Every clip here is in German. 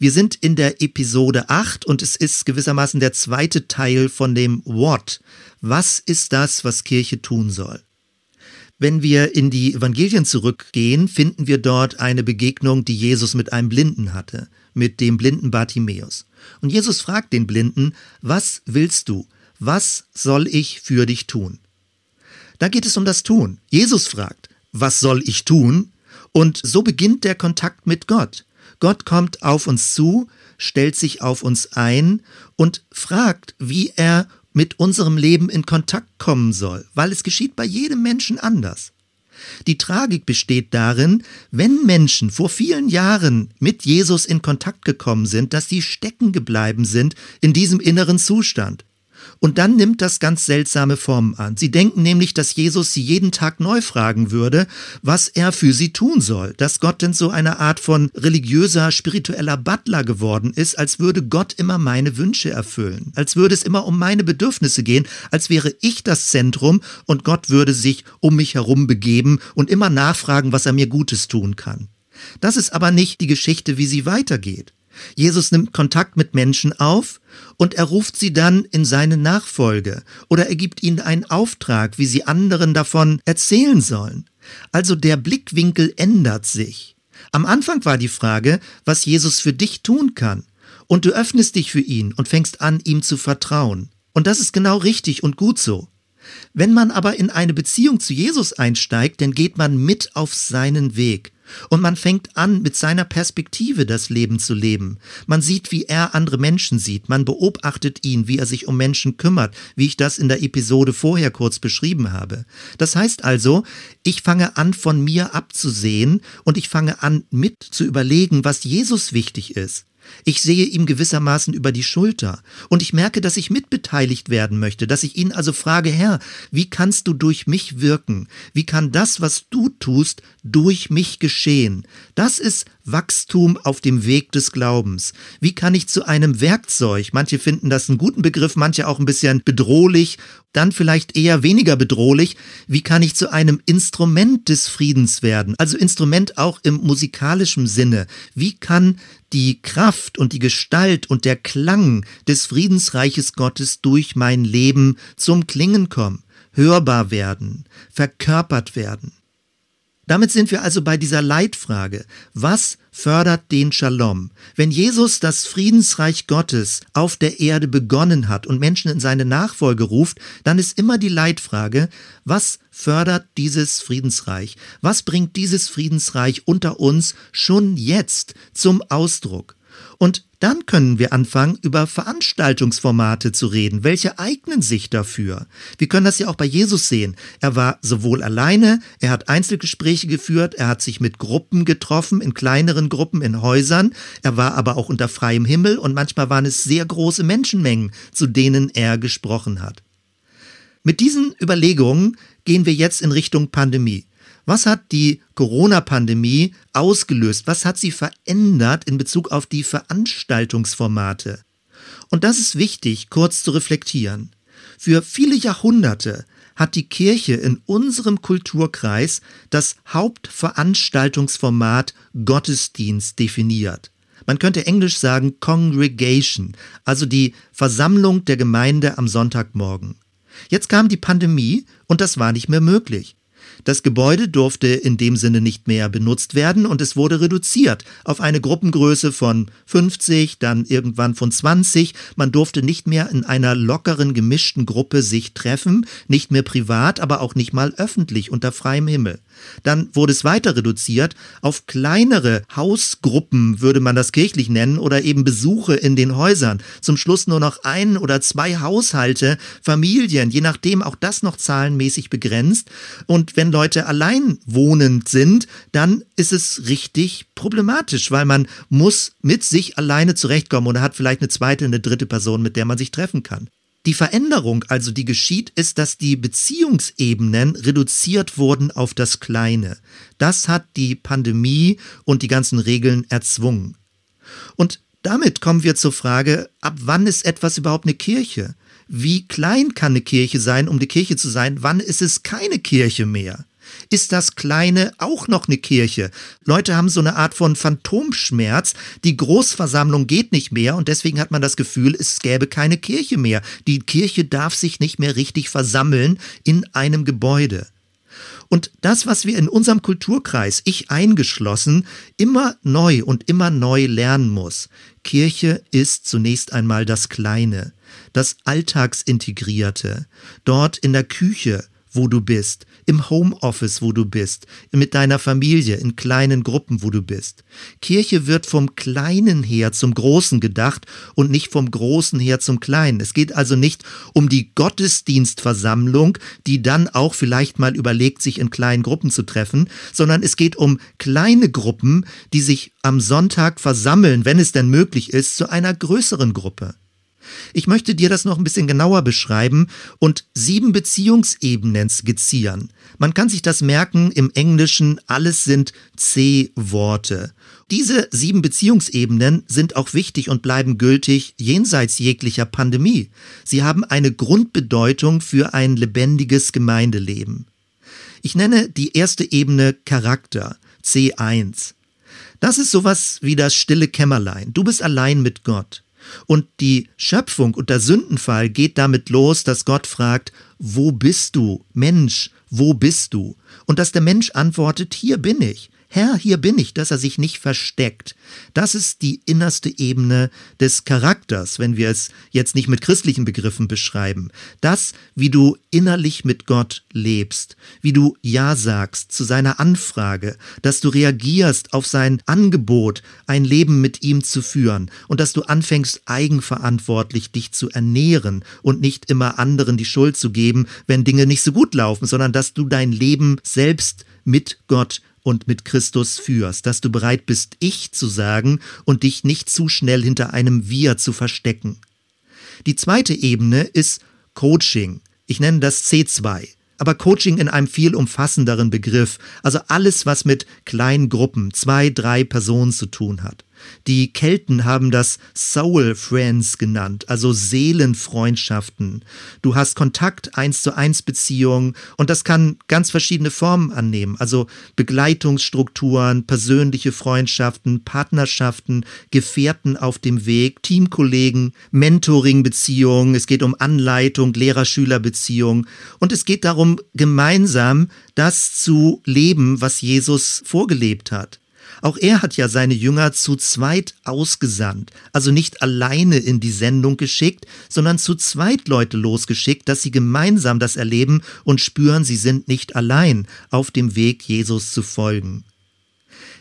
Wir sind in der Episode 8 und es ist gewissermaßen der zweite Teil von dem What. Was ist das, was Kirche tun soll? Wenn wir in die Evangelien zurückgehen, finden wir dort eine Begegnung, die Jesus mit einem Blinden hatte, mit dem blinden Bartimäus. Und Jesus fragt den Blinden, was willst du? Was soll ich für dich tun? Da geht es um das Tun. Jesus fragt, was soll ich tun? Und so beginnt der Kontakt mit Gott. Gott kommt auf uns zu, stellt sich auf uns ein und fragt, wie er mit unserem Leben in Kontakt kommen soll, weil es geschieht bei jedem Menschen anders. Die Tragik besteht darin, wenn Menschen vor vielen Jahren mit Jesus in Kontakt gekommen sind, dass sie stecken geblieben sind in diesem inneren Zustand. Und dann nimmt das ganz seltsame Formen an. Sie denken nämlich, dass Jesus sie jeden Tag neu fragen würde, was er für sie tun soll. Dass Gott denn so eine Art von religiöser, spiritueller Butler geworden ist, als würde Gott immer meine Wünsche erfüllen. Als würde es immer um meine Bedürfnisse gehen, als wäre ich das Zentrum und Gott würde sich um mich herum begeben und immer nachfragen, was er mir Gutes tun kann. Das ist aber nicht die Geschichte, wie sie weitergeht. Jesus nimmt Kontakt mit Menschen auf und er ruft sie dann in seine Nachfolge oder er gibt ihnen einen Auftrag, wie sie anderen davon erzählen sollen. Also der Blickwinkel ändert sich. Am Anfang war die Frage, was Jesus für dich tun kann. Und du öffnest dich für ihn und fängst an, ihm zu vertrauen. Und das ist genau richtig und gut so. Wenn man aber in eine Beziehung zu Jesus einsteigt, dann geht man mit auf seinen Weg. Und man fängt an, mit seiner Perspektive das Leben zu leben. Man sieht, wie er andere Menschen sieht. Man beobachtet ihn, wie er sich um Menschen kümmert, wie ich das in der Episode vorher kurz beschrieben habe. Das heißt also, ich fange an, von mir abzusehen und ich fange an, mit zu überlegen, was Jesus wichtig ist. Ich sehe ihm gewissermaßen über die Schulter und ich merke, dass ich mitbeteiligt werden möchte, dass ich ihn also frage, Herr, wie kannst du durch mich wirken? Wie kann das, was du tust, durch mich geschehen? Das ist Wachstum auf dem Weg des Glaubens. Wie kann ich zu einem Werkzeug? Manche finden das einen guten Begriff, manche auch ein bisschen bedrohlich, dann vielleicht eher weniger bedrohlich. Wie kann ich zu einem Instrument des Friedens werden? Also Instrument auch im musikalischen Sinne. Wie kann die Kraft und die Gestalt und der Klang des Friedensreiches Gottes durch mein Leben zum Klingen kommen, hörbar werden, verkörpert werden. Damit sind wir also bei dieser Leitfrage. Was fördert den Shalom? Wenn Jesus das Friedensreich Gottes auf der Erde begonnen hat und Menschen in seine Nachfolge ruft, dann ist immer die Leitfrage, was fördert dieses Friedensreich? Was bringt dieses Friedensreich unter uns schon jetzt zum Ausdruck? Und dann können wir anfangen, über Veranstaltungsformate zu reden. Welche eignen sich dafür? Wir können das ja auch bei Jesus sehen. Er war sowohl alleine, er hat Einzelgespräche geführt, er hat sich mit Gruppen getroffen, in kleineren Gruppen, in Häusern. Er war aber auch unter freiem Himmel und manchmal waren es sehr große Menschenmengen, zu denen er gesprochen hat. Mit diesen Überlegungen gehen wir jetzt in Richtung Pandemie. Was hat die Corona-Pandemie ausgelöst? Was hat sie verändert in Bezug auf die Veranstaltungsformate? Und das ist wichtig, kurz zu reflektieren. Für viele Jahrhunderte hat die Kirche in unserem Kulturkreis das Hauptveranstaltungsformat Gottesdienst definiert. Man könnte englisch sagen Congregation, also die Versammlung der Gemeinde am Sonntagmorgen. Jetzt kam die Pandemie und das war nicht mehr möglich. Das Gebäude durfte in dem Sinne nicht mehr benutzt werden und es wurde reduziert auf eine Gruppengröße von 50, dann irgendwann von 20. Man durfte nicht mehr in einer lockeren, gemischten Gruppe sich treffen, nicht mehr privat, aber auch nicht mal öffentlich unter freiem Himmel. Dann wurde es weiter reduziert auf kleinere Hausgruppen, würde man das kirchlich nennen, oder eben Besuche in den Häusern. Zum Schluss nur noch ein oder zwei Haushalte, Familien, je nachdem auch das noch zahlenmäßig begrenzt. Und wenn Leute allein wohnend sind, dann ist es richtig problematisch, weil man muss mit sich alleine zurechtkommen oder hat vielleicht eine zweite, eine dritte Person, mit der man sich treffen kann. Die Veränderung, also die geschieht, ist, dass die Beziehungsebenen reduziert wurden auf das Kleine. Das hat die Pandemie und die ganzen Regeln erzwungen. Und damit kommen wir zur Frage, ab wann ist etwas überhaupt eine Kirche? Wie klein kann eine Kirche sein, um eine Kirche zu sein? Wann ist es keine Kirche mehr? Ist das Kleine auch noch eine Kirche? Leute haben so eine Art von Phantomschmerz. Die Großversammlung geht nicht mehr und deswegen hat man das Gefühl, es gäbe keine Kirche mehr. Die Kirche darf sich nicht mehr richtig versammeln in einem Gebäude. Und das, was wir in unserem Kulturkreis, ich eingeschlossen, immer neu und immer neu lernen muss. Kirche ist zunächst einmal das Kleine, das Alltagsintegrierte. Dort in der Küche, wo du bist, im Homeoffice, wo du bist, mit deiner Familie, in kleinen Gruppen, wo du bist. Kirche wird vom Kleinen her zum Großen gedacht und nicht vom Großen her zum Kleinen. Es geht also nicht um die Gottesdienstversammlung, die dann auch vielleicht mal überlegt, sich in kleinen Gruppen zu treffen, sondern es geht um kleine Gruppen, die sich am Sonntag versammeln, wenn es denn möglich ist, zu einer größeren Gruppe. Ich möchte dir das noch ein bisschen genauer beschreiben und sieben Beziehungsebenen skizzieren. Man kann sich das merken im Englischen, alles sind C-Worte. Diese sieben Beziehungsebenen sind auch wichtig und bleiben gültig jenseits jeglicher Pandemie. Sie haben eine Grundbedeutung für ein lebendiges Gemeindeleben. Ich nenne die erste Ebene Charakter, C1. Das ist sowas wie das stille Kämmerlein. Du bist allein mit Gott. Und die Schöpfung und der Sündenfall geht damit los, dass Gott fragt, wo bist du, Mensch, wo bist du? Und dass der Mensch antwortet, hier bin ich. Herr, hier bin ich, dass er sich nicht versteckt. Das ist die innerste Ebene des Charakters, wenn wir es jetzt nicht mit christlichen Begriffen beschreiben. Das, wie du innerlich mit Gott lebst, wie du Ja sagst zu seiner Anfrage, dass du reagierst auf sein Angebot, ein Leben mit ihm zu führen und dass du anfängst, eigenverantwortlich dich zu ernähren und nicht immer anderen die Schuld zu geben, wenn Dinge nicht so gut laufen, sondern dass du dein Leben selbst mit Gott und mit Christus führst, dass du bereit bist, ich zu sagen und dich nicht zu schnell hinter einem Wir zu verstecken. Die zweite Ebene ist Coaching. Ich nenne das C2 aber Coaching in einem viel umfassenderen Begriff, also alles, was mit kleinen Gruppen, zwei, drei Personen zu tun hat. Die Kelten haben das Soul Friends genannt, also Seelenfreundschaften. Du hast Kontakt, eins zu eins Beziehungen und das kann ganz verschiedene Formen annehmen, also Begleitungsstrukturen, persönliche Freundschaften, Partnerschaften, Gefährten auf dem Weg, Teamkollegen, Mentoring-Beziehungen, es geht um Anleitung, Lehrer-Schüler-Beziehungen und es geht darum, gemeinsam das zu leben, was Jesus vorgelebt hat. Auch er hat ja seine Jünger zu zweit ausgesandt, also nicht alleine in die Sendung geschickt, sondern zu zweit Leute losgeschickt, dass sie gemeinsam das erleben und spüren, sie sind nicht allein auf dem Weg, Jesus zu folgen.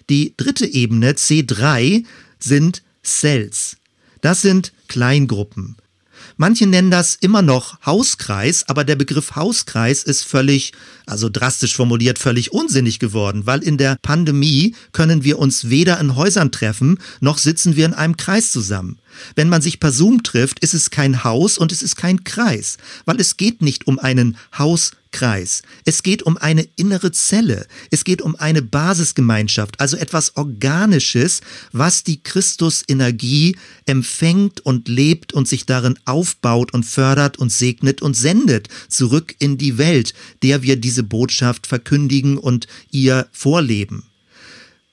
Die dritte Ebene, C3, sind Cells. Das sind Kleingruppen. Manche nennen das immer noch Hauskreis, aber der Begriff Hauskreis ist völlig, also drastisch formuliert, völlig unsinnig geworden, weil in der Pandemie können wir uns weder in Häusern treffen, noch sitzen wir in einem Kreis zusammen. Wenn man sich per Zoom trifft, ist es kein Haus und es ist kein Kreis, weil es geht nicht um einen Hauskreis. Es geht um eine innere Zelle. Es geht um eine Basisgemeinschaft, also etwas Organisches, was die Christusenergie empfängt und lebt und sich darin aufbaut und fördert und segnet und sendet zurück in die Welt, der wir diese Botschaft verkündigen und ihr vorleben.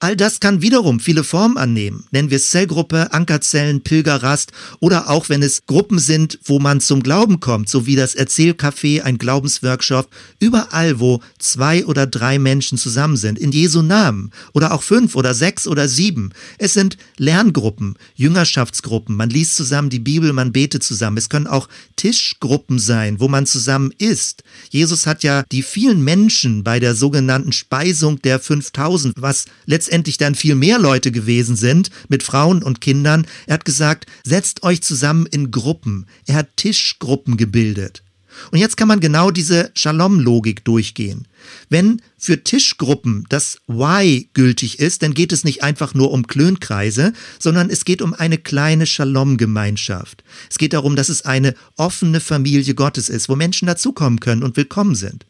All das kann wiederum viele Formen annehmen. Nennen wir es Zellgruppe, Ankerzellen, Pilgerrast oder auch wenn es Gruppen sind, wo man zum Glauben kommt, so wie das Erzählcafé, ein Glaubensworkshop, überall, wo zwei oder drei Menschen zusammen sind, in Jesu Namen oder auch fünf oder sechs oder sieben. Es sind Lerngruppen, Jüngerschaftsgruppen, man liest zusammen die Bibel, man betet zusammen. Es können auch Tischgruppen sein, wo man zusammen isst. Jesus hat ja die vielen Menschen bei der sogenannten Speisung der 5000, was letztendlich letztendlich dann viel mehr Leute gewesen sind mit Frauen und Kindern. Er hat gesagt, setzt euch zusammen in Gruppen. Er hat Tischgruppen gebildet. Und jetzt kann man genau diese Shalom-Logik durchgehen. Wenn für Tischgruppen das Why gültig ist, dann geht es nicht einfach nur um Klönkreise, sondern es geht um eine kleine Shalom-Gemeinschaft. Es geht darum, dass es eine offene Familie Gottes ist, wo Menschen dazukommen können und willkommen sind.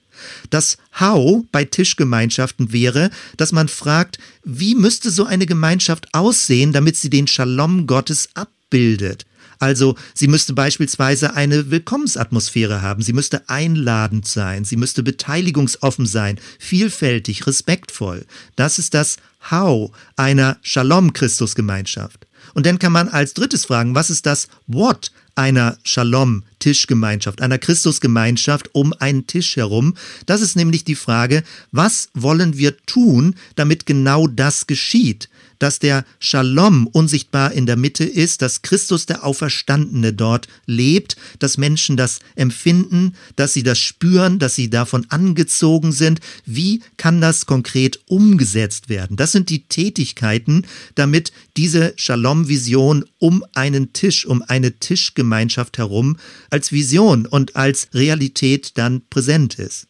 Das How bei Tischgemeinschaften wäre, dass man fragt, wie müsste so eine Gemeinschaft aussehen, damit sie den Shalom Gottes abbildet? Also sie müsste beispielsweise eine Willkommensatmosphäre haben, sie müsste einladend sein, sie müsste beteiligungsoffen sein, vielfältig, respektvoll. Das ist das How einer Shalom-Christusgemeinschaft. Und dann kann man als drittes fragen, was ist das What einer Shalom-Tischgemeinschaft, einer Christusgemeinschaft um einen Tisch herum? Das ist nämlich die Frage, was wollen wir tun, damit genau das geschieht? dass der Shalom unsichtbar in der Mitte ist, dass Christus der Auferstandene dort lebt, dass Menschen das empfinden, dass sie das spüren, dass sie davon angezogen sind. Wie kann das konkret umgesetzt werden? Das sind die Tätigkeiten, damit diese Shalom-Vision um einen Tisch, um eine Tischgemeinschaft herum als Vision und als Realität dann präsent ist.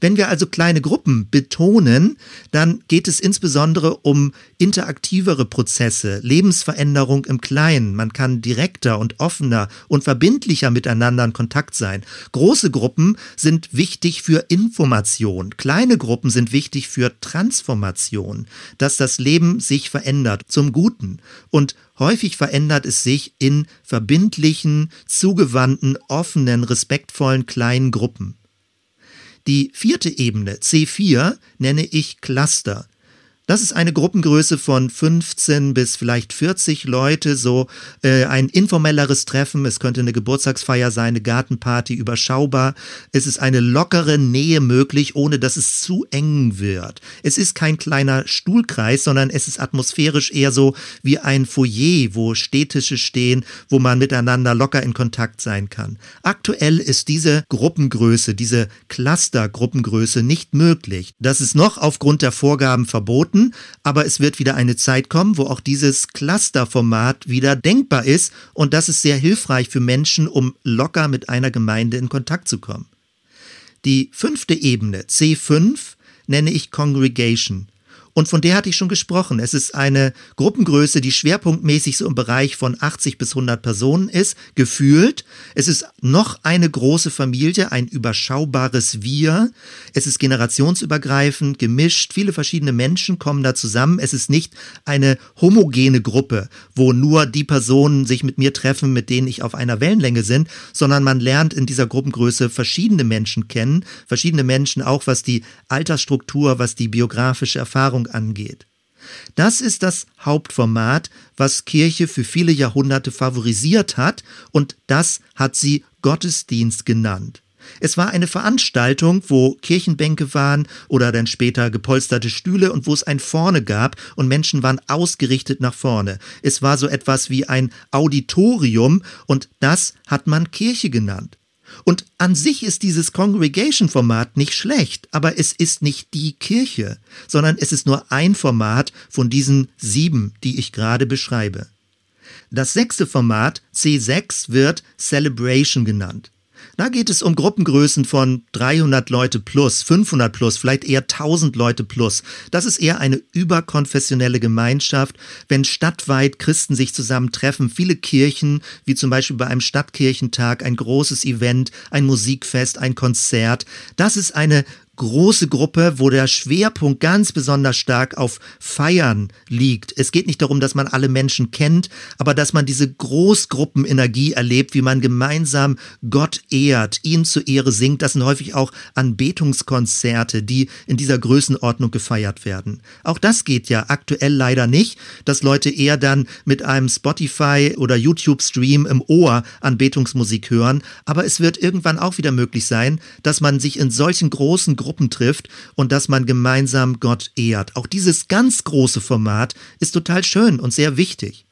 Wenn wir also kleine Gruppen betonen, dann geht es insbesondere um interaktivere Prozesse, Lebensveränderung im Kleinen. Man kann direkter und offener und verbindlicher miteinander in Kontakt sein. Große Gruppen sind wichtig für Information. Kleine Gruppen sind wichtig für Transformation, dass das Leben sich verändert zum Guten. Und Häufig verändert es sich in verbindlichen, zugewandten, offenen, respektvollen kleinen Gruppen. Die vierte Ebene, C4, nenne ich Cluster. Das ist eine Gruppengröße von 15 bis vielleicht 40 Leute, so äh, ein informelleres Treffen. Es könnte eine Geburtstagsfeier sein, eine Gartenparty, überschaubar. Es ist eine lockere Nähe möglich, ohne dass es zu eng wird. Es ist kein kleiner Stuhlkreis, sondern es ist atmosphärisch eher so wie ein Foyer, wo Städtische stehen, wo man miteinander locker in Kontakt sein kann. Aktuell ist diese Gruppengröße, diese Cluster-Gruppengröße nicht möglich. Das ist noch aufgrund der Vorgaben verboten verboten, aber es wird wieder eine Zeit kommen, wo auch dieses Clusterformat wieder denkbar ist und das ist sehr hilfreich für Menschen, um locker mit einer Gemeinde in Kontakt zu kommen. Die fünfte Ebene, C5, nenne ich Congregation. Und von der hatte ich schon gesprochen. Es ist eine Gruppengröße, die schwerpunktmäßig so im Bereich von 80 bis 100 Personen ist, gefühlt. Es ist noch eine große Familie, ein überschaubares Wir. Es ist generationsübergreifend, gemischt. Viele verschiedene Menschen kommen da zusammen. Es ist nicht eine homogene Gruppe, wo nur die Personen sich mit mir treffen, mit denen ich auf einer Wellenlänge sind, sondern man lernt in dieser Gruppengröße verschiedene Menschen kennen. Verschiedene Menschen auch, was die Altersstruktur, was die biografische Erfahrung angeht. Das ist das Hauptformat, was Kirche für viele Jahrhunderte favorisiert hat, und das hat sie Gottesdienst genannt. Es war eine Veranstaltung, wo Kirchenbänke waren oder dann später gepolsterte Stühle und wo es ein Vorne gab und Menschen waren ausgerichtet nach vorne. Es war so etwas wie ein Auditorium und das hat man Kirche genannt. Und an sich ist dieses Congregation-Format nicht schlecht, aber es ist nicht die Kirche, sondern es ist nur ein Format von diesen sieben, die ich gerade beschreibe. Das sechste Format, C6, wird Celebration genannt. Da geht es um Gruppengrößen von 300 Leute plus, 500 plus, vielleicht eher 1000 Leute plus. Das ist eher eine überkonfessionelle Gemeinschaft, wenn stadtweit Christen sich zusammentreffen, viele Kirchen, wie zum Beispiel bei einem Stadtkirchentag, ein großes Event, ein Musikfest, ein Konzert. Das ist eine große Gruppe, wo der Schwerpunkt ganz besonders stark auf Feiern liegt. Es geht nicht darum, dass man alle Menschen kennt, aber dass man diese Großgruppenenergie erlebt, wie man gemeinsam Gott ehrt, ihn zur Ehre singt. Das sind häufig auch Anbetungskonzerte, die in dieser Größenordnung gefeiert werden. Auch das geht ja aktuell leider nicht, dass Leute eher dann mit einem Spotify oder YouTube-Stream im Ohr Anbetungsmusik hören, aber es wird irgendwann auch wieder möglich sein, dass man sich in solchen großen Gruppen trifft und dass man gemeinsam Gott ehrt. Auch dieses ganz große Format ist total schön und sehr wichtig.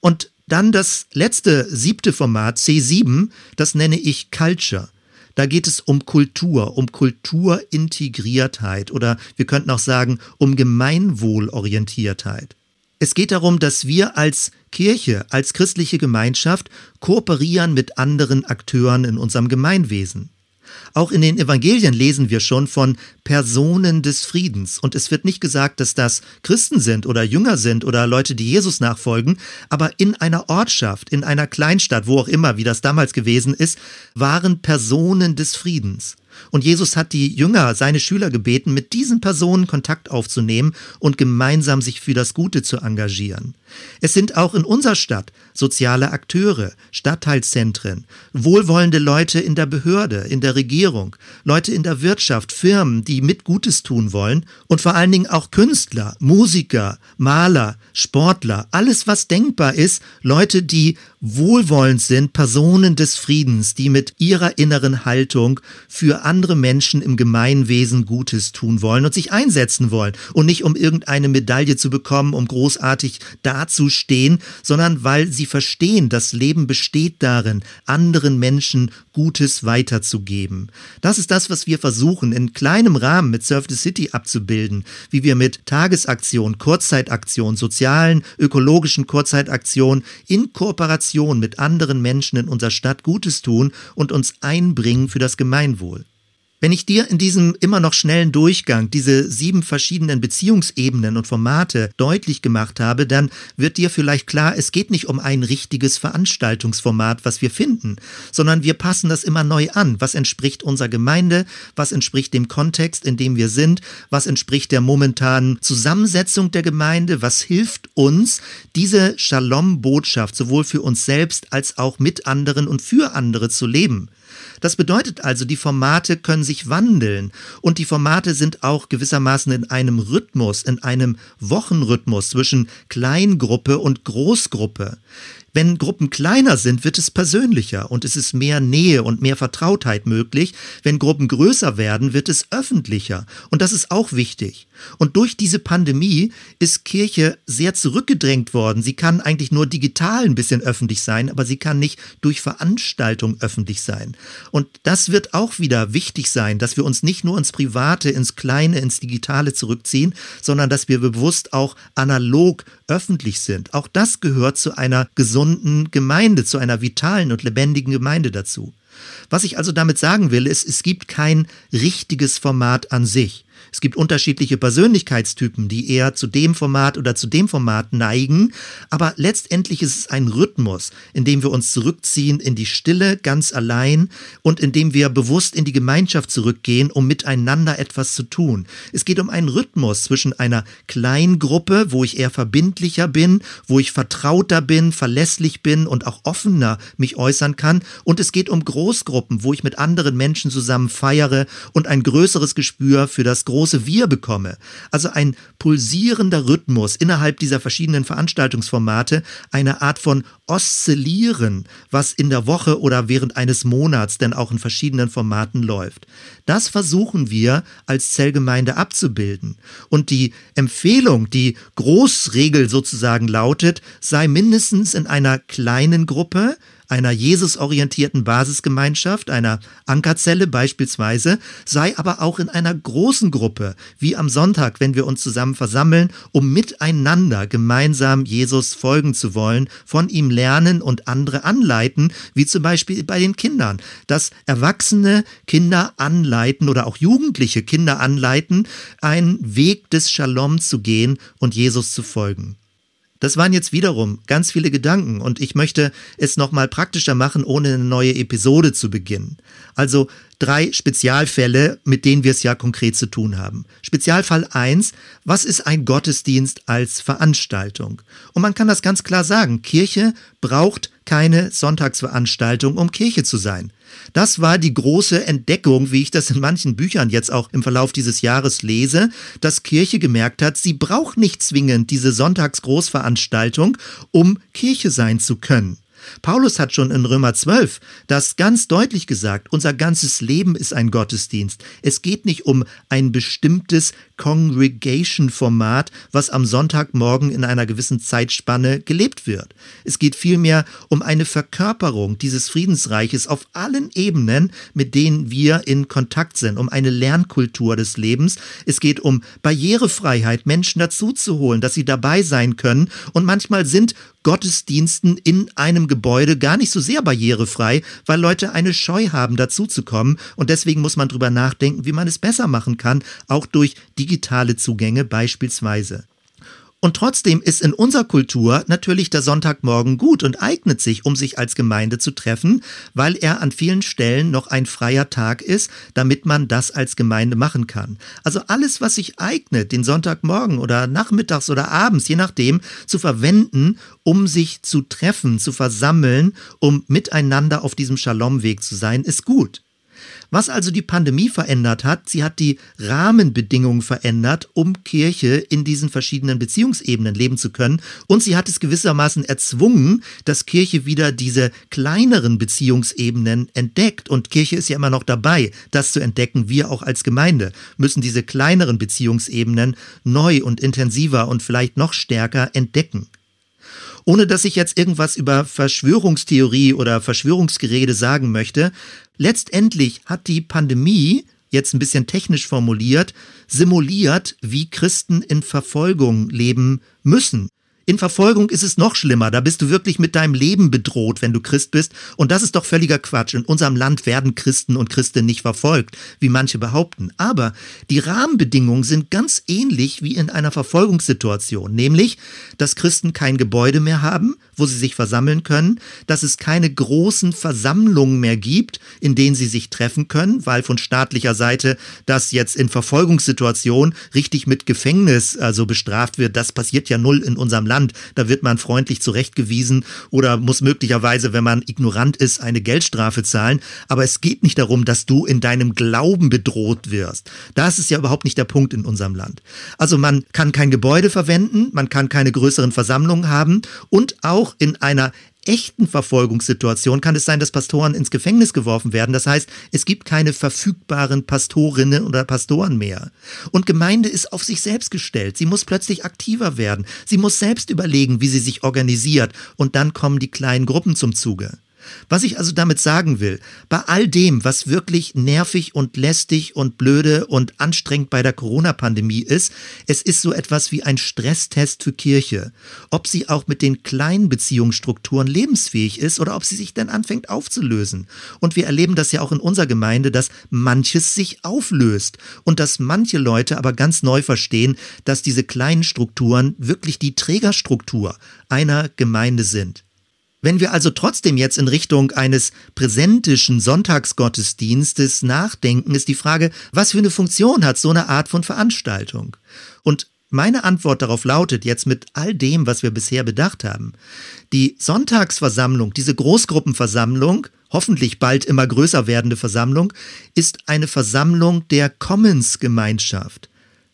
Und dann das letzte, siebte Format, C7, das nenne ich Culture. Da geht es um Kultur, um Kulturintegriertheit oder wir könnten auch sagen, um Gemeinwohlorientiertheit. Es geht darum, dass wir als Kirche, als christliche Gemeinschaft kooperieren mit anderen Akteuren in unserem Gemeinwesen. Auch in den Evangelien lesen wir schon von Personen des Friedens. Und es wird nicht gesagt, dass das Christen sind oder Jünger sind oder Leute, die Jesus nachfolgen, aber in einer Ortschaft, in einer Kleinstadt, wo auch immer, wie das damals gewesen ist, waren Personen des Friedens. Und Jesus hat die Jünger, seine Schüler gebeten, mit diesen Personen Kontakt aufzunehmen und gemeinsam sich für das Gute zu engagieren. Es sind auch in unserer Stadt soziale Akteure, Stadtteilzentren, wohlwollende Leute in der Behörde, in der Regierung, Leute in der Wirtschaft, Firmen, die mit Gutes tun wollen und vor allen Dingen auch Künstler, Musiker, Maler, Sportler, alles was denkbar ist, Leute, die wohlwollend sind, Personen des Friedens, die mit ihrer inneren Haltung für andere Menschen im Gemeinwesen Gutes tun wollen und sich einsetzen wollen und nicht um irgendeine Medaille zu bekommen, um großartig dazustehen, sondern weil sie verstehen, das Leben besteht darin, anderen Menschen Gutes weiterzugeben. Das ist das, was wir versuchen, in kleinem Rahmen mit Surf the City abzubilden, wie wir mit Tagesaktionen, Kurzzeitaktionen, sozialen, ökologischen Kurzzeitaktionen in Kooperation Kooperation mit anderen Menschen in unserer Stadt Gutes tun und uns einbringen für das Gemeinwohl. Wenn ich dir in diesem immer noch schnellen Durchgang diese sieben verschiedenen Beziehungsebenen und Formate deutlich gemacht habe, dann wird dir vielleicht klar, es geht nicht um ein richtiges Veranstaltungsformat, was wir finden, sondern wir passen das immer neu an. Was entspricht unserer Gemeinde? Was entspricht dem Kontext, in dem wir sind? Was entspricht der momentanen Zusammensetzung der Gemeinde? Was hilft uns, diese Shalom-Botschaft sowohl für uns selbst als auch mit anderen und für andere zu leben? Das bedeutet also, die Formate können sich wandeln und die Formate sind auch gewissermaßen in einem Rhythmus, in einem Wochenrhythmus zwischen Kleingruppe und Großgruppe. Wenn Gruppen kleiner sind, wird es persönlicher und es ist mehr Nähe und mehr Vertrautheit möglich. Wenn Gruppen größer werden, wird es öffentlicher. Und das ist auch wichtig. Und durch diese Pandemie ist Kirche sehr zurückgedrängt worden. Sie kann eigentlich nur digital ein bisschen öffentlich sein, aber sie kann nicht durch Veranstaltung öffentlich sein. Und das wird auch wieder wichtig sein, dass wir uns nicht nur ins Private, ins Kleine, ins Digitale zurückziehen, sondern dass wir bewusst auch analog öffentlich sind. Auch das gehört zu einer gesunden Gemeinde, zu einer vitalen und lebendigen Gemeinde dazu. Was ich also damit sagen will, ist, es gibt kein richtiges Format an sich. Es gibt unterschiedliche Persönlichkeitstypen, die eher zu dem Format oder zu dem Format neigen, aber letztendlich ist es ein Rhythmus, in dem wir uns zurückziehen in die Stille ganz allein und in dem wir bewusst in die Gemeinschaft zurückgehen, um miteinander etwas zu tun. Es geht um einen Rhythmus zwischen einer Kleingruppe, wo ich eher verbindlicher bin, wo ich vertrauter bin, verlässlich bin und auch offener mich äußern kann und es geht um Großgruppen, wo ich mit anderen Menschen zusammen feiere und ein größeres Gespür für das große Wir bekomme. Also ein pulsierender Rhythmus innerhalb dieser verschiedenen Veranstaltungsformate, eine Art von Oszillieren, was in der Woche oder während eines Monats denn auch in verschiedenen Formaten läuft. Das versuchen wir als Zellgemeinde abzubilden. Und die Empfehlung, die Großregel sozusagen lautet, sei mindestens in einer kleinen Gruppe, einer Jesusorientierten Basisgemeinschaft, einer Ankerzelle beispielsweise, sei aber auch in einer großen Gruppe, wie am Sonntag, wenn wir uns zusammen versammeln, um miteinander gemeinsam Jesus folgen zu wollen, von ihm lernen und andere anleiten, wie zum Beispiel bei den Kindern, dass Erwachsene Kinder anleiten oder auch Jugendliche Kinder anleiten, einen Weg des Shalom zu gehen und Jesus zu folgen. Das waren jetzt wiederum ganz viele Gedanken und ich möchte es nochmal praktischer machen, ohne eine neue Episode zu beginnen. Also drei Spezialfälle, mit denen wir es ja konkret zu tun haben. Spezialfall eins: was ist ein Gottesdienst als Veranstaltung? Und man kann das ganz klar sagen, Kirche braucht keine Sonntagsveranstaltung, um Kirche zu sein. Das war die große Entdeckung, wie ich das in manchen Büchern jetzt auch im Verlauf dieses Jahres lese, dass Kirche gemerkt hat, sie braucht nicht zwingend diese Sonntagsgroßveranstaltung, um Kirche sein zu können. Paulus hat schon in Römer 12 das ganz deutlich gesagt, unser ganzes Leben ist ein Gottesdienst. Es geht nicht um ein bestimmtes Congregation-Format, was am Sonntagmorgen in einer gewissen Zeitspanne gelebt wird. Es geht vielmehr um eine Verkörperung dieses Friedensreiches auf allen Ebenen, mit denen wir in Kontakt sind, um eine Lernkultur des Lebens. Es geht um Barrierefreiheit, Menschen dazuzuholen, dass sie dabei sein können. Und manchmal sind Gottesdiensten in einem Gebäude gar nicht so sehr barrierefrei, weil Leute eine Scheu haben, dazuzukommen. Und deswegen muss man drüber nachdenken, wie man es besser machen kann, auch durch digitale Zugänge beispielsweise. Und trotzdem ist in unserer Kultur natürlich der Sonntagmorgen gut und eignet sich, um sich als Gemeinde zu treffen, weil er an vielen Stellen noch ein freier Tag ist, damit man das als Gemeinde machen kann. Also alles, was sich eignet, den Sonntagmorgen oder nachmittags oder abends, je nachdem, zu verwenden, um sich zu treffen, zu versammeln, um miteinander auf diesem Shalom-Weg zu sein, ist gut. Was also die Pandemie verändert hat, sie hat die Rahmenbedingungen verändert, um Kirche in diesen verschiedenen Beziehungsebenen leben zu können. Und sie hat es gewissermaßen erzwungen, dass Kirche wieder diese kleineren Beziehungsebenen entdeckt. Und Kirche ist ja immer noch dabei, das zu entdecken. Wir auch als Gemeinde müssen diese kleineren Beziehungsebenen neu und intensiver und vielleicht noch stärker entdecken ohne dass ich jetzt irgendwas über Verschwörungstheorie oder Verschwörungsgerede sagen möchte. Letztendlich hat die Pandemie, jetzt ein bisschen technisch formuliert, simuliert, wie Christen in Verfolgung leben müssen. In Verfolgung ist es noch schlimmer. Da bist du wirklich mit deinem Leben bedroht, wenn du Christ bist. Und das ist doch völliger Quatsch. In unserem Land werden Christen und Christen nicht verfolgt, wie manche behaupten. Aber die Rahmenbedingungen sind ganz ähnlich wie in einer Verfolgungssituation. Nämlich, dass Christen kein Gebäude mehr haben, wo sie sich versammeln können, dass es keine großen Versammlungen mehr gibt, in denen sie sich treffen können, weil von staatlicher Seite das jetzt in Verfolgungssituationen richtig mit Gefängnis also bestraft wird. Das passiert ja null in unserem Land. Land. Da wird man freundlich zurechtgewiesen oder muss möglicherweise, wenn man ignorant ist, eine Geldstrafe zahlen. Aber es geht nicht darum, dass du in deinem Glauben bedroht wirst. Das ist ja überhaupt nicht der Punkt in unserem Land. Also man kann kein Gebäude verwenden, man kann keine größeren Versammlungen haben und auch in einer echten Verfolgungssituation kann es sein, dass Pastoren ins Gefängnis geworfen werden. Das heißt, es gibt keine verfügbaren Pastorinnen oder Pastoren mehr. Und Gemeinde ist auf sich selbst gestellt. Sie muss plötzlich aktiver werden. Sie muss selbst überlegen, wie sie sich organisiert. Und dann kommen die kleinen Gruppen zum Zuge. Was ich also damit sagen will, bei all dem, was wirklich nervig und lästig und blöde und anstrengend bei der Corona-Pandemie ist, es ist so etwas wie ein Stresstest für Kirche. Ob sie auch mit den kleinen Beziehungsstrukturen lebensfähig ist oder ob sie sich dann anfängt aufzulösen. Und wir erleben das ja auch in unserer Gemeinde, dass manches sich auflöst und dass manche Leute aber ganz neu verstehen, dass diese kleinen Strukturen wirklich die Trägerstruktur einer Gemeinde sind. Wenn wir also trotzdem jetzt in Richtung eines präsentischen Sonntagsgottesdienstes nachdenken, ist die Frage, was für eine Funktion hat so eine Art von Veranstaltung? Und meine Antwort darauf lautet jetzt mit all dem, was wir bisher bedacht haben, die Sonntagsversammlung, diese Großgruppenversammlung, hoffentlich bald immer größer werdende Versammlung, ist eine Versammlung der Commons-Gemeinschaft.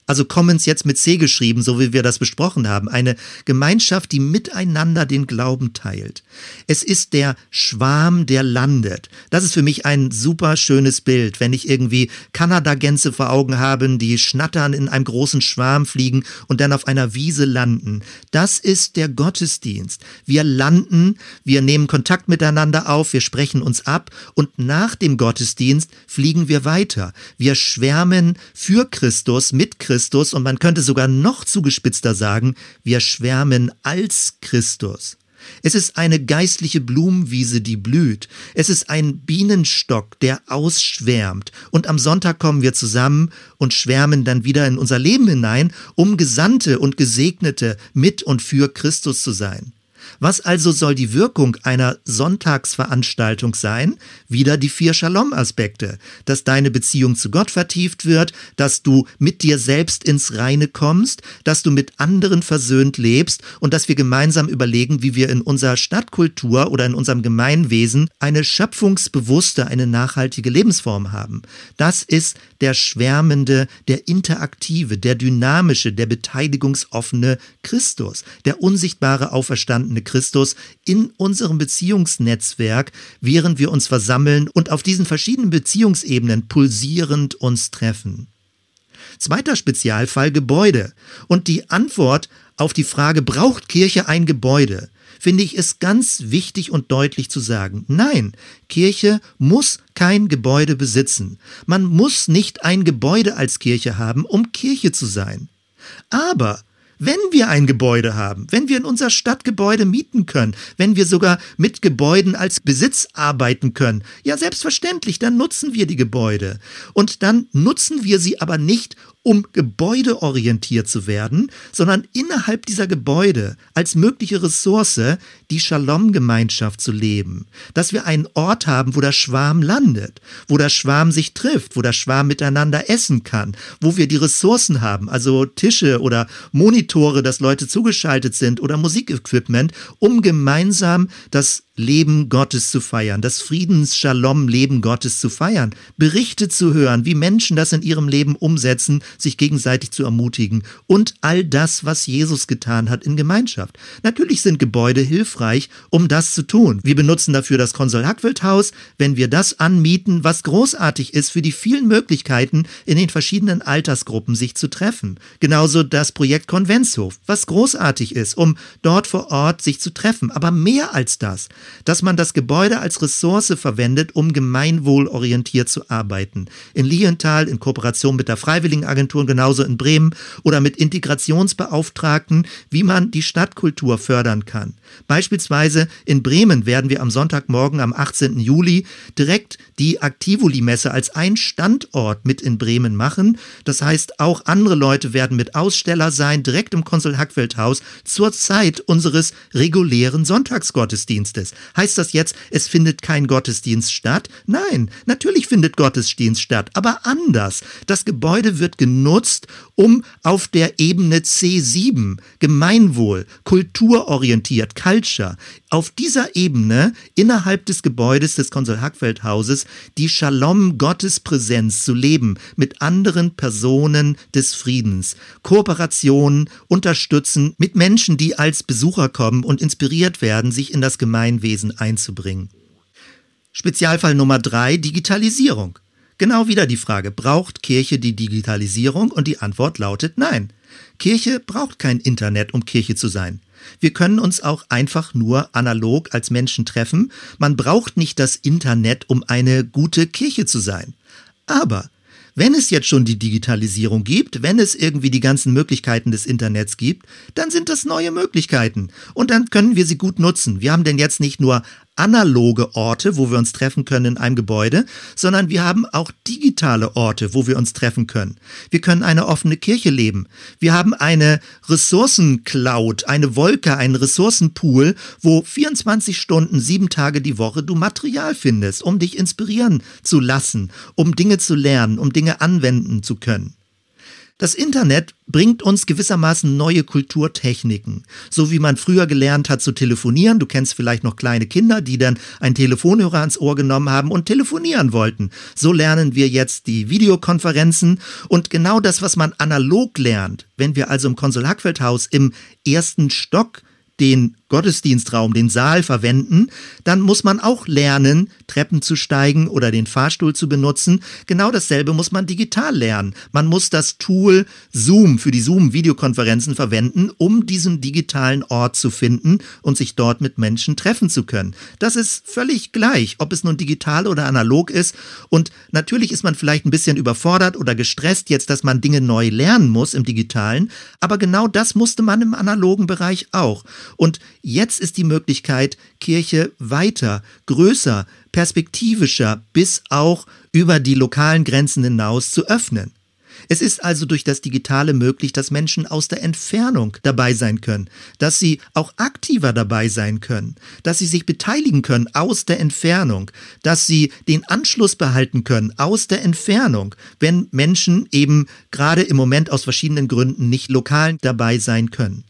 Also Commons jetzt mit C geschrieben, so wie wir das besprochen haben. Eine Gemeinschaft, die miteinander den Glauben teilt. Es ist der Schwarm, der landet. Das ist für mich ein super schönes Bild, wenn ich irgendwie Kanadagänse vor Augen habe, die schnattern in einem großen Schwarm fliegen und dann auf einer Wiese landen. Das ist der Gottesdienst. Wir landen, wir nehmen Kontakt miteinander auf, wir sprechen uns ab und nach dem Gottesdienst fliegen wir weiter. Wir schwärmen für Christus, mit Christus Christus und man könnte sogar noch zugespitzter sagen, wir schwärmen als Christus. Es ist eine geistliche Blumenwiese, die blüht. Es ist ein Bienenstock, der ausschwärmt. Und am Sonntag kommen wir zusammen und schwärmen dann wieder in unser Leben hinein, um Gesandte und Gesegnete mit und für Christus zu sein. Was also soll die Wirkung einer Sonntagsveranstaltung sein? Wieder die vier Shalom-Aspekte. Dass deine Beziehung zu Gott vertieft wird, dass du mit dir selbst ins Reine kommst, dass du mit anderen versöhnt lebst und dass wir gemeinsam überlegen, wie wir in unserer Stadtkultur oder in unserem Gemeinwesen eine schöpfungsbewusste, eine nachhaltige Lebensform haben. Das ist der schwärmende, der interaktive, der dynamische, der beteiligungsoffene Christus, der unsichtbare auferstandene Christus in unserem Beziehungsnetzwerk, während wir uns versammeln und auf diesen verschiedenen Beziehungsebenen pulsierend uns treffen. Zweiter Spezialfall Gebäude. Und die Antwort auf die Frage, braucht Kirche ein Gebäude? Finde ich es ganz wichtig und deutlich zu sagen, nein, Kirche muss kein Gebäude besitzen. Man muss nicht ein Gebäude als Kirche haben, um Kirche zu sein. Aber wenn wir ein Gebäude haben, wenn wir in unser Stadtgebäude mieten können, wenn wir sogar mit Gebäuden als Besitz arbeiten können, ja selbstverständlich, dann nutzen wir die Gebäude. Und dann nutzen wir sie aber nicht, um gebäudeorientiert zu werden, sondern innerhalb dieser Gebäude als mögliche Ressource die Shalom-Gemeinschaft zu leben. Dass wir einen Ort haben, wo der Schwarm landet, wo der Schwarm sich trifft, wo der Schwarm miteinander essen kann, wo wir die Ressourcen haben, also Tische oder Monitore, dass Leute zugeschaltet sind oder Musikequipment, um gemeinsam das Leben Gottes zu feiern, das Friedens-Shalom-Leben Gottes zu feiern, Berichte zu hören, wie Menschen das in ihrem Leben umsetzen, sich gegenseitig zu ermutigen und all das, was Jesus getan hat in Gemeinschaft. Natürlich sind Gebäude hilfreich, um das zu tun. Wir benutzen dafür das Konsul Hackwild-Haus, wenn wir das anmieten, was großartig ist für die vielen Möglichkeiten, in den verschiedenen Altersgruppen sich zu treffen. Genauso das Projekt Konventshof, was großartig ist, um dort vor Ort sich zu treffen. Aber mehr als das dass man das Gebäude als Ressource verwendet, um gemeinwohlorientiert zu arbeiten. In Lienthal in Kooperation mit der Freiwilligenagentur, genauso in Bremen oder mit Integrationsbeauftragten, wie man die Stadtkultur fördern kann. Beispielsweise in Bremen werden wir am Sonntagmorgen am 18. Juli direkt die Aktivoli-Messe als ein Standort mit in Bremen machen. Das heißt, auch andere Leute werden mit Aussteller sein, direkt im Konsul Hackfeldhaus zur Zeit unseres regulären Sonntagsgottesdienstes. Heißt das jetzt, es findet kein Gottesdienst statt? Nein, natürlich findet Gottesdienst statt, aber anders. Das Gebäude wird genutzt, um auf der Ebene C7 Gemeinwohl, kulturorientiert, Culture, auf dieser Ebene innerhalb des Gebäudes des Konsul Hackfeldhauses die Shalom Gottespräsenz zu leben mit anderen Personen des Friedens, Kooperationen unterstützen mit Menschen, die als Besucher kommen und inspiriert werden, sich in das Gemeinwesen einzubringen. Spezialfall Nummer drei, Digitalisierung. Genau wieder die Frage, braucht Kirche die Digitalisierung? Und die Antwort lautet nein. Kirche braucht kein Internet, um Kirche zu sein. Wir können uns auch einfach nur analog als Menschen treffen. Man braucht nicht das Internet, um eine gute Kirche zu sein. Aber wenn es jetzt schon die Digitalisierung gibt, wenn es irgendwie die ganzen Möglichkeiten des Internets gibt, dann sind das neue Möglichkeiten. Und dann können wir sie gut nutzen. Wir haben denn jetzt nicht nur analoge Orte, wo wir uns treffen können in einem Gebäude, sondern wir haben auch digitale Orte, wo wir uns treffen können. Wir können eine offene Kirche leben. Wir haben eine Ressourcencloud, eine Wolke, einen Ressourcenpool, wo 24 Stunden, sieben Tage die Woche du Material findest, um dich inspirieren zu lassen, um Dinge zu lernen, um Dinge anwenden zu können. Das Internet bringt uns gewissermaßen neue Kulturtechniken. So wie man früher gelernt hat zu telefonieren. Du kennst vielleicht noch kleine Kinder, die dann einen Telefonhörer ans Ohr genommen haben und telefonieren wollten. So lernen wir jetzt die Videokonferenzen und genau das, was man analog lernt. Wenn wir also im Konsul Hackfeldhaus im ersten Stock den Gottesdienstraum, den Saal verwenden, dann muss man auch lernen, Treppen zu steigen oder den Fahrstuhl zu benutzen. Genau dasselbe muss man digital lernen. Man muss das Tool Zoom für die Zoom-Videokonferenzen verwenden, um diesen digitalen Ort zu finden und sich dort mit Menschen treffen zu können. Das ist völlig gleich, ob es nun digital oder analog ist. Und natürlich ist man vielleicht ein bisschen überfordert oder gestresst jetzt, dass man Dinge neu lernen muss im digitalen. Aber genau das musste man im analogen Bereich auch. Und Jetzt ist die Möglichkeit, Kirche weiter, größer, perspektivischer bis auch über die lokalen Grenzen hinaus zu öffnen. Es ist also durch das Digitale möglich, dass Menschen aus der Entfernung dabei sein können, dass sie auch aktiver dabei sein können, dass sie sich beteiligen können aus der Entfernung, dass sie den Anschluss behalten können aus der Entfernung, wenn Menschen eben gerade im Moment aus verschiedenen Gründen nicht lokal dabei sein können.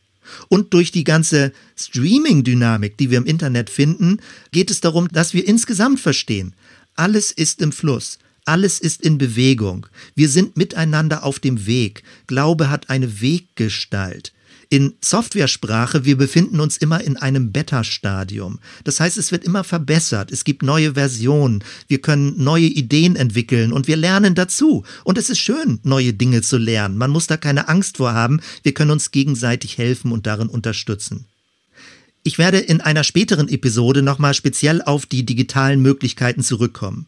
Und durch die ganze Streaming-Dynamik, die wir im Internet finden, geht es darum, dass wir insgesamt verstehen, alles ist im Fluss. Alles ist in Bewegung. Wir sind miteinander auf dem Weg. Glaube hat eine Weggestalt in Softwaresprache, wir befinden uns immer in einem Beta-Stadium. Das heißt, es wird immer verbessert. Es gibt neue Versionen. Wir können neue Ideen entwickeln und wir lernen dazu. Und es ist schön, neue Dinge zu lernen. Man muss da keine Angst vor haben. Wir können uns gegenseitig helfen und darin unterstützen. Ich werde in einer späteren Episode nochmal speziell auf die digitalen Möglichkeiten zurückkommen.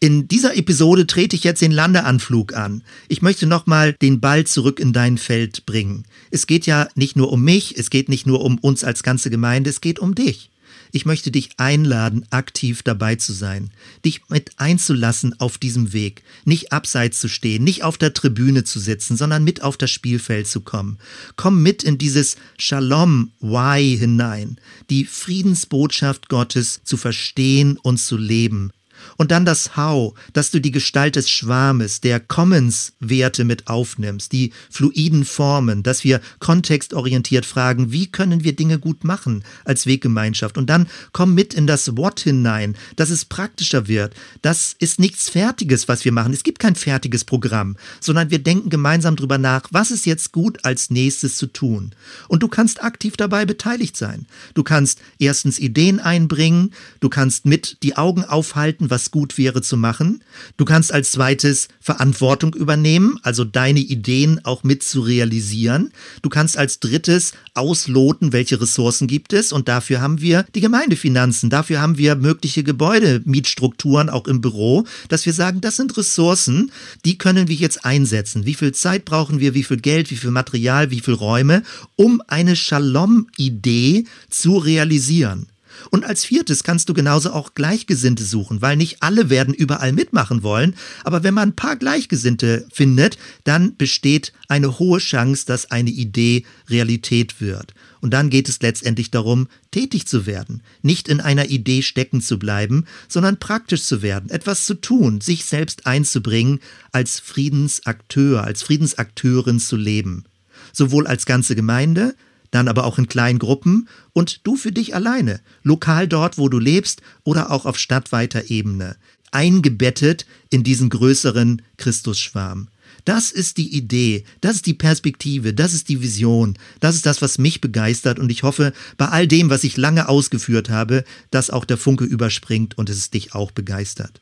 In dieser Episode trete ich jetzt den Landeanflug an. Ich möchte nochmal den Ball zurück in dein Feld bringen. Es geht ja nicht nur um mich, es geht nicht nur um uns als ganze Gemeinde, es geht um dich. Ich möchte dich einladen, aktiv dabei zu sein, dich mit einzulassen auf diesem Weg, nicht abseits zu stehen, nicht auf der Tribüne zu sitzen, sondern mit auf das Spielfeld zu kommen. Komm mit in dieses Shalom Why hinein, die Friedensbotschaft Gottes zu verstehen und zu leben. Und dann das How, dass du die Gestalt des Schwarmes, der Commons-Werte mit aufnimmst, die fluiden Formen, dass wir kontextorientiert fragen, wie können wir Dinge gut machen als Weggemeinschaft. Und dann komm mit in das What hinein, dass es praktischer wird. Das ist nichts Fertiges, was wir machen. Es gibt kein fertiges Programm, sondern wir denken gemeinsam drüber nach, was ist jetzt gut als nächstes zu tun. Und du kannst aktiv dabei beteiligt sein. Du kannst erstens Ideen einbringen, du kannst mit die Augen aufhalten, was gut wäre zu machen. Du kannst als zweites Verantwortung übernehmen, also deine Ideen auch mit zu realisieren. Du kannst als drittes ausloten, welche Ressourcen gibt es und dafür haben wir die Gemeindefinanzen, dafür haben wir mögliche Gebäudemietstrukturen auch im Büro, dass wir sagen, das sind Ressourcen, die können wir jetzt einsetzen. Wie viel Zeit brauchen wir, wie viel Geld, wie viel Material, wie viel Räume, um eine Shalom-Idee zu realisieren. Und als viertes kannst du genauso auch Gleichgesinnte suchen, weil nicht alle werden überall mitmachen wollen. Aber wenn man ein paar Gleichgesinnte findet, dann besteht eine hohe Chance, dass eine Idee Realität wird. Und dann geht es letztendlich darum, tätig zu werden, nicht in einer Idee stecken zu bleiben, sondern praktisch zu werden, etwas zu tun, sich selbst einzubringen, als Friedensakteur, als Friedensakteurin zu leben. Sowohl als ganze Gemeinde, dann aber auch in kleinen Gruppen und du für dich alleine, lokal dort, wo du lebst oder auch auf stadtweiter Ebene, eingebettet in diesen größeren Christusschwarm. Das ist die Idee, das ist die Perspektive, das ist die Vision, das ist das, was mich begeistert und ich hoffe, bei all dem, was ich lange ausgeführt habe, dass auch der Funke überspringt und es dich auch begeistert.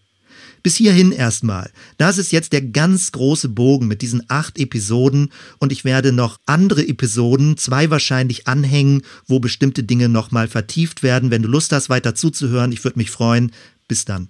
Bis hierhin erstmal. Das ist jetzt der ganz große Bogen mit diesen acht Episoden und ich werde noch andere Episoden, zwei wahrscheinlich anhängen, wo bestimmte Dinge nochmal vertieft werden. Wenn du Lust hast, weiter zuzuhören, ich würde mich freuen. Bis dann.